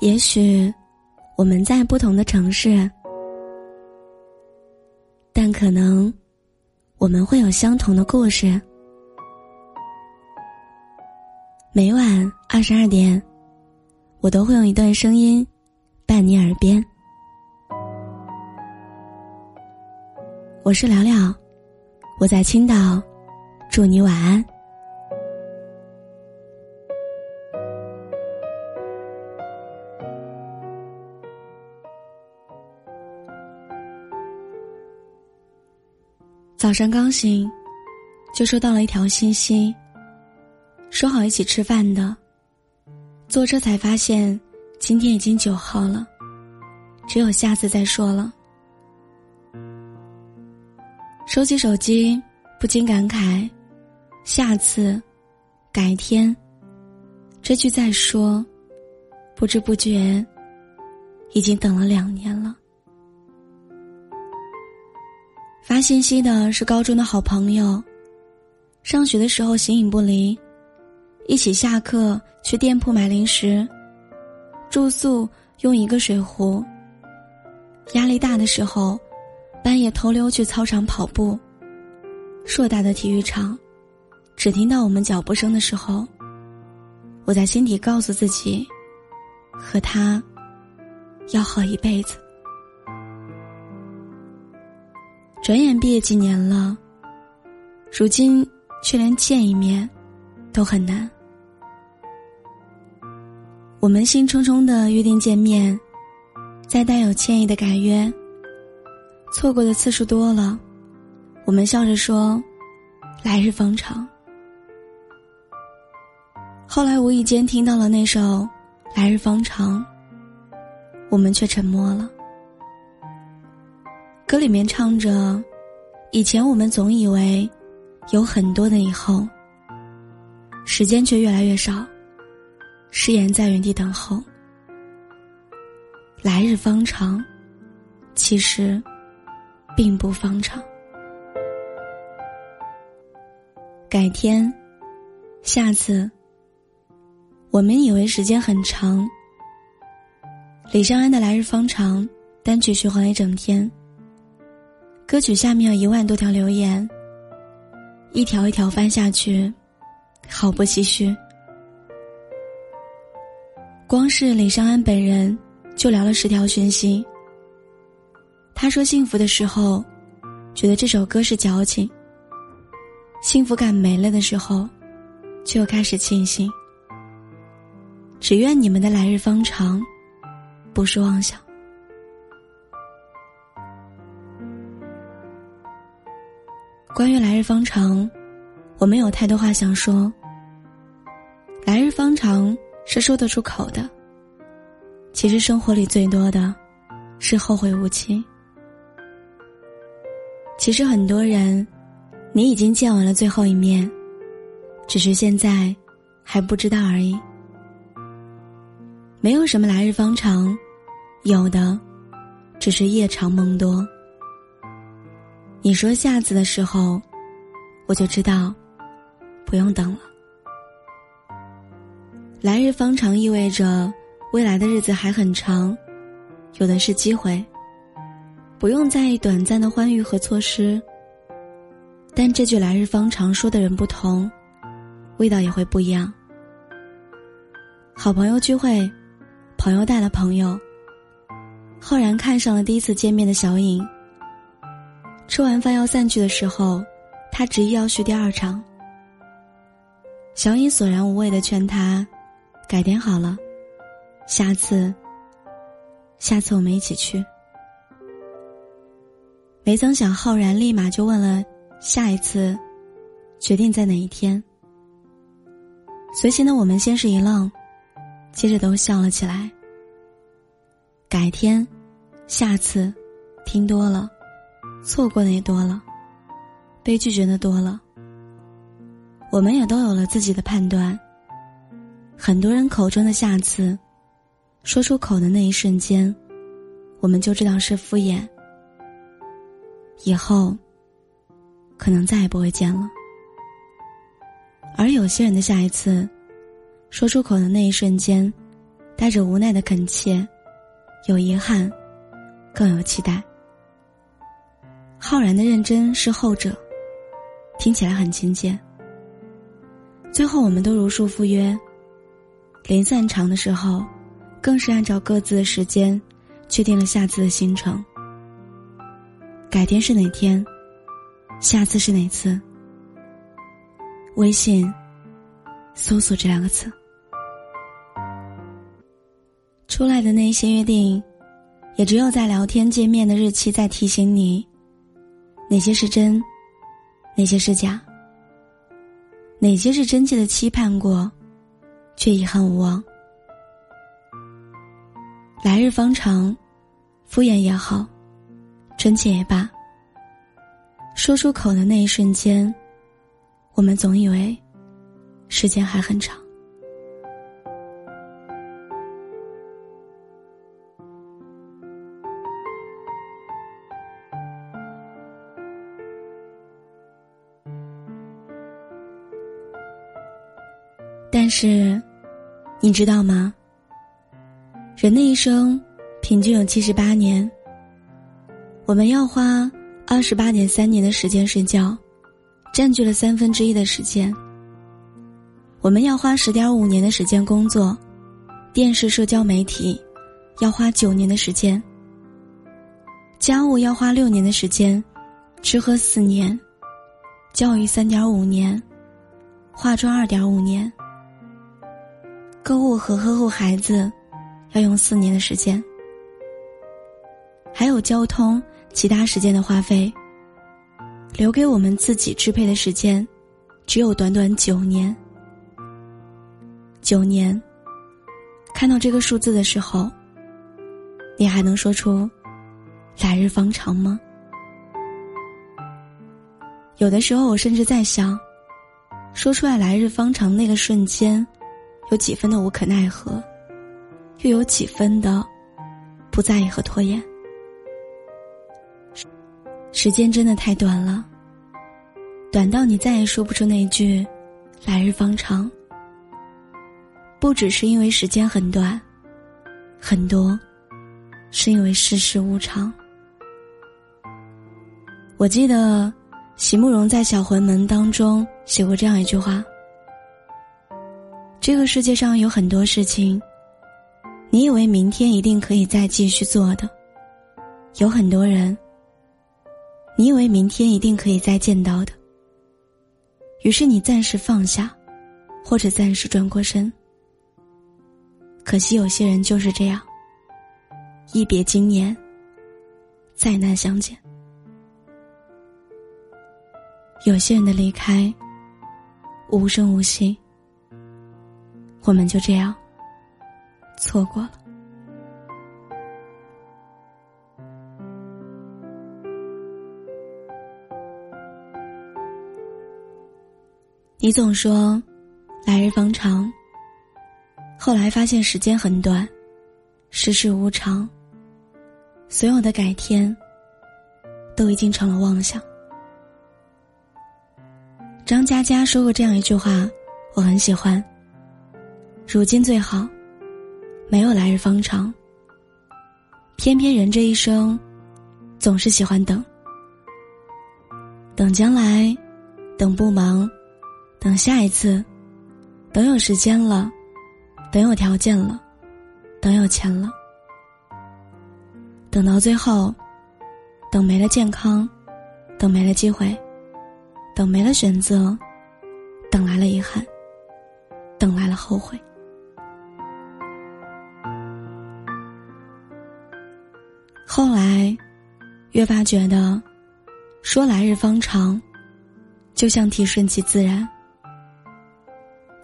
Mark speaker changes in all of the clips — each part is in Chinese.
Speaker 1: 也许我们在不同的城市，但可能我们会有相同的故事。每晚二十二点，我都会用一段声音伴你耳边。我是聊聊，我在青岛，祝你晚安。早上刚醒，就收到了一条信息，说好一起吃饭的。坐车才发现，今天已经九号了，只有下次再说了。收起手机，不禁感慨：下次、改天，这句再说，不知不觉，已经等了两年了。发信息的是高中的好朋友，上学的时候形影不离，一起下课去店铺买零食，住宿用一个水壶。压力大的时候，半夜偷溜去操场跑步。硕大的体育场，只听到我们脚步声的时候，我在心底告诉自己，和他要好一辈子。转眼毕业几年了，如今却连见一面都很难。我们兴冲冲的约定见面，再带有歉意的改约。错过的次数多了，我们笑着说：“来日方长。”后来无意间听到了那首《来日方长》，我们却沉默了。歌里面唱着：“以前我们总以为有很多的以后，时间却越来越少，誓言在原地等候。来日方长，其实并不方长。改天，下次。我们以为时间很长。李尚安的《来日方长》单曲循环了一整天。”歌曲下面有一万多条留言，一条一条翻下去，毫不唏嘘。光是李尚安本人就聊了十条讯息。他说：“幸福的时候，觉得这首歌是矫情；幸福感没了的时候，却又开始庆幸。只愿你们的来日方长，不是妄想。”关于来日方长，我没有太多话想说。来日方长是说得出口的。其实生活里最多的，是后会无期。其实很多人，你已经见完了最后一面，只是现在还不知道而已。没有什么来日方长，有的，只是夜长梦多。你说下次的时候，我就知道，不用等了。来日方长意味着未来的日子还很长，有的是机会，不用在意短暂的欢愉和错失。但这句来日方长说的人不同，味道也会不一样。好朋友聚会，朋友带了朋友，浩然看上了第一次见面的小影。吃完饭要散去的时候，他执意要续第二场。小影索然无味的劝他：“改点好了，下次，下次我们一起去。”没曾想，浩然立马就问了：“下一次，决定在哪一天？”随行的我们先是一愣，接着都笑了起来。改天，下次，听多了。错过的也多了，被拒绝的多了。我们也都有了自己的判断。很多人口中的下次，说出口的那一瞬间，我们就知道是敷衍。以后，可能再也不会见了。而有些人的下一次，说出口的那一瞬间，带着无奈的恳切，有遗憾，更有期待。浩然的认真是后者，听起来很亲切。最后，我们都如数赴约。临散场的时候，更是按照各自的时间，确定了下次的行程。改天是哪天？下次是哪次？微信搜索这两个词。出来的那些约定，也只有在聊天界面的日期在提醒你，哪些是真，哪些是假，哪些是真切的期盼过，却遗憾无望。来日方长，敷衍也好，真切也罢，说出口的那一瞬间，我们总以为时间还很长。是，你知道吗？人的一生平均有七十八年。我们要花二十八点三年的时间睡觉，占据了三分之一的时间。我们要花十点五年的时间工作，电视、社交媒体要花九年的时间。家务要花六年的时间，吃喝四年，教育三点五年，化妆二点五年。购物和呵护孩子，要用四年的时间；还有交通、其他时间的花费，留给我们自己支配的时间，只有短短九年。九年，看到这个数字的时候，你还能说出“来日方长”吗？有的时候，我甚至在想，说出来“来日方长”那个瞬间。有几分的无可奈何，又有几分的不在意和拖延。时间真的太短了，短到你再也说不出那句“来日方长”。不只是因为时间很短，很多是因为世事无常。我记得席慕容在《小魂门》当中写过这样一句话。这个世界上有很多事情，你以为明天一定可以再继续做的；有很多人，你以为明天一定可以再见到的。于是你暂时放下，或者暂时转过身。可惜有些人就是这样，一别经年，再难相见。有些人的离开，无声无息。我们就这样错过了。你总说来日方长，后来发现时间很短，世事无常，所有的改天都已经成了妄想。张嘉佳说过这样一句话，我很喜欢。如今最好，没有来日方长。偏偏人这一生，总是喜欢等，等将来，等不忙，等下一次，等有时间了，等有条件了，等有钱了，等到最后，等没了健康，等没了机会，等没了选择，等来了遗憾，等来了后悔。后来，越发觉得，说来日方长，就像提顺其自然。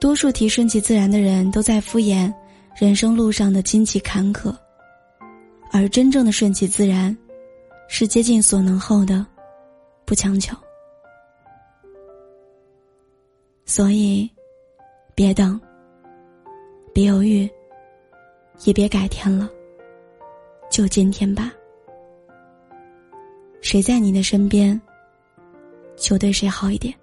Speaker 1: 多数提顺其自然的人都在敷衍人生路上的荆棘坎坷，而真正的顺其自然，是竭尽所能后的不强求。所以，别等，别犹豫，也别改天了。就今天吧。谁在你的身边，就对谁好一点。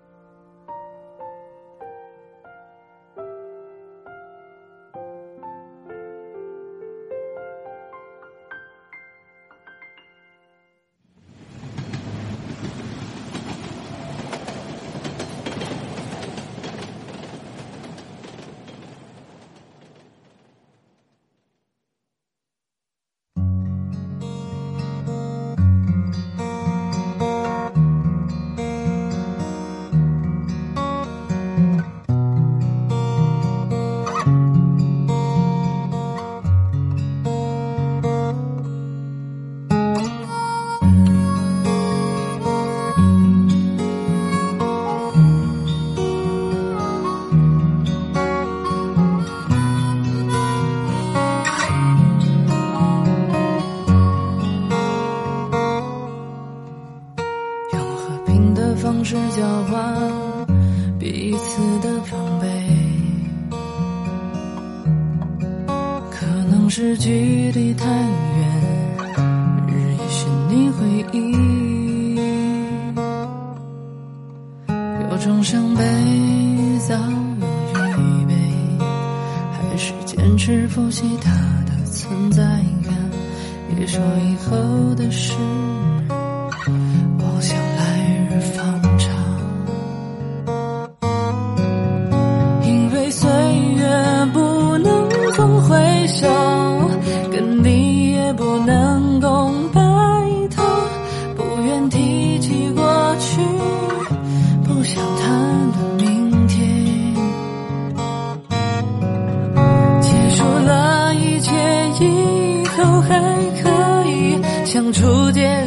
Speaker 2: 总是距离太远，日夜寻你回忆。有种伤悲早有预备，还是坚持复习它的存在感。别说以后的事。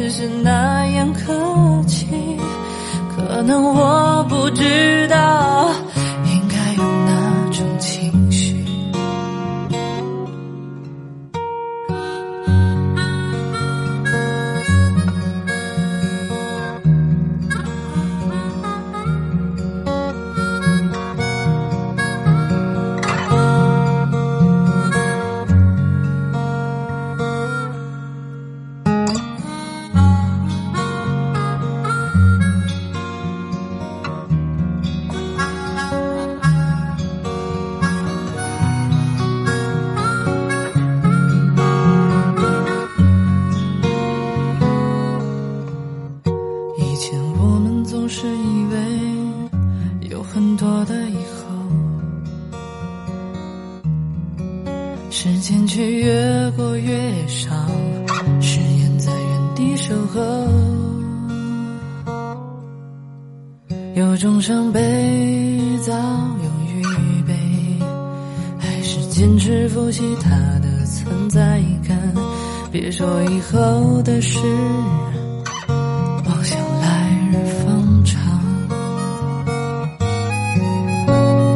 Speaker 2: 是那样客气，可能我不知道。合，有种伤悲早有预备，还是坚持复习它的存在感。别说以后的事，妄想来日方长，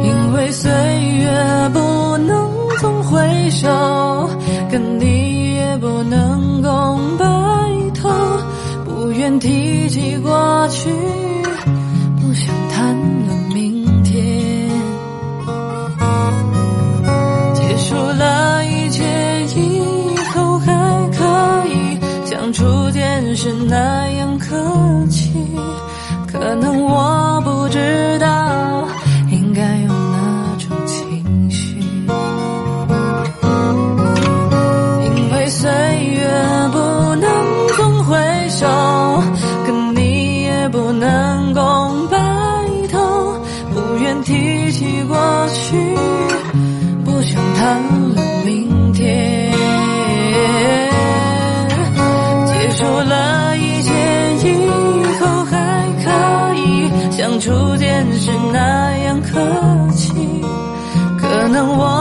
Speaker 2: 因为岁月不能总回首。不愿提起过去，不想谈论明天。结束了一切以后，还可以像初见时那样客气，可能我你。可能我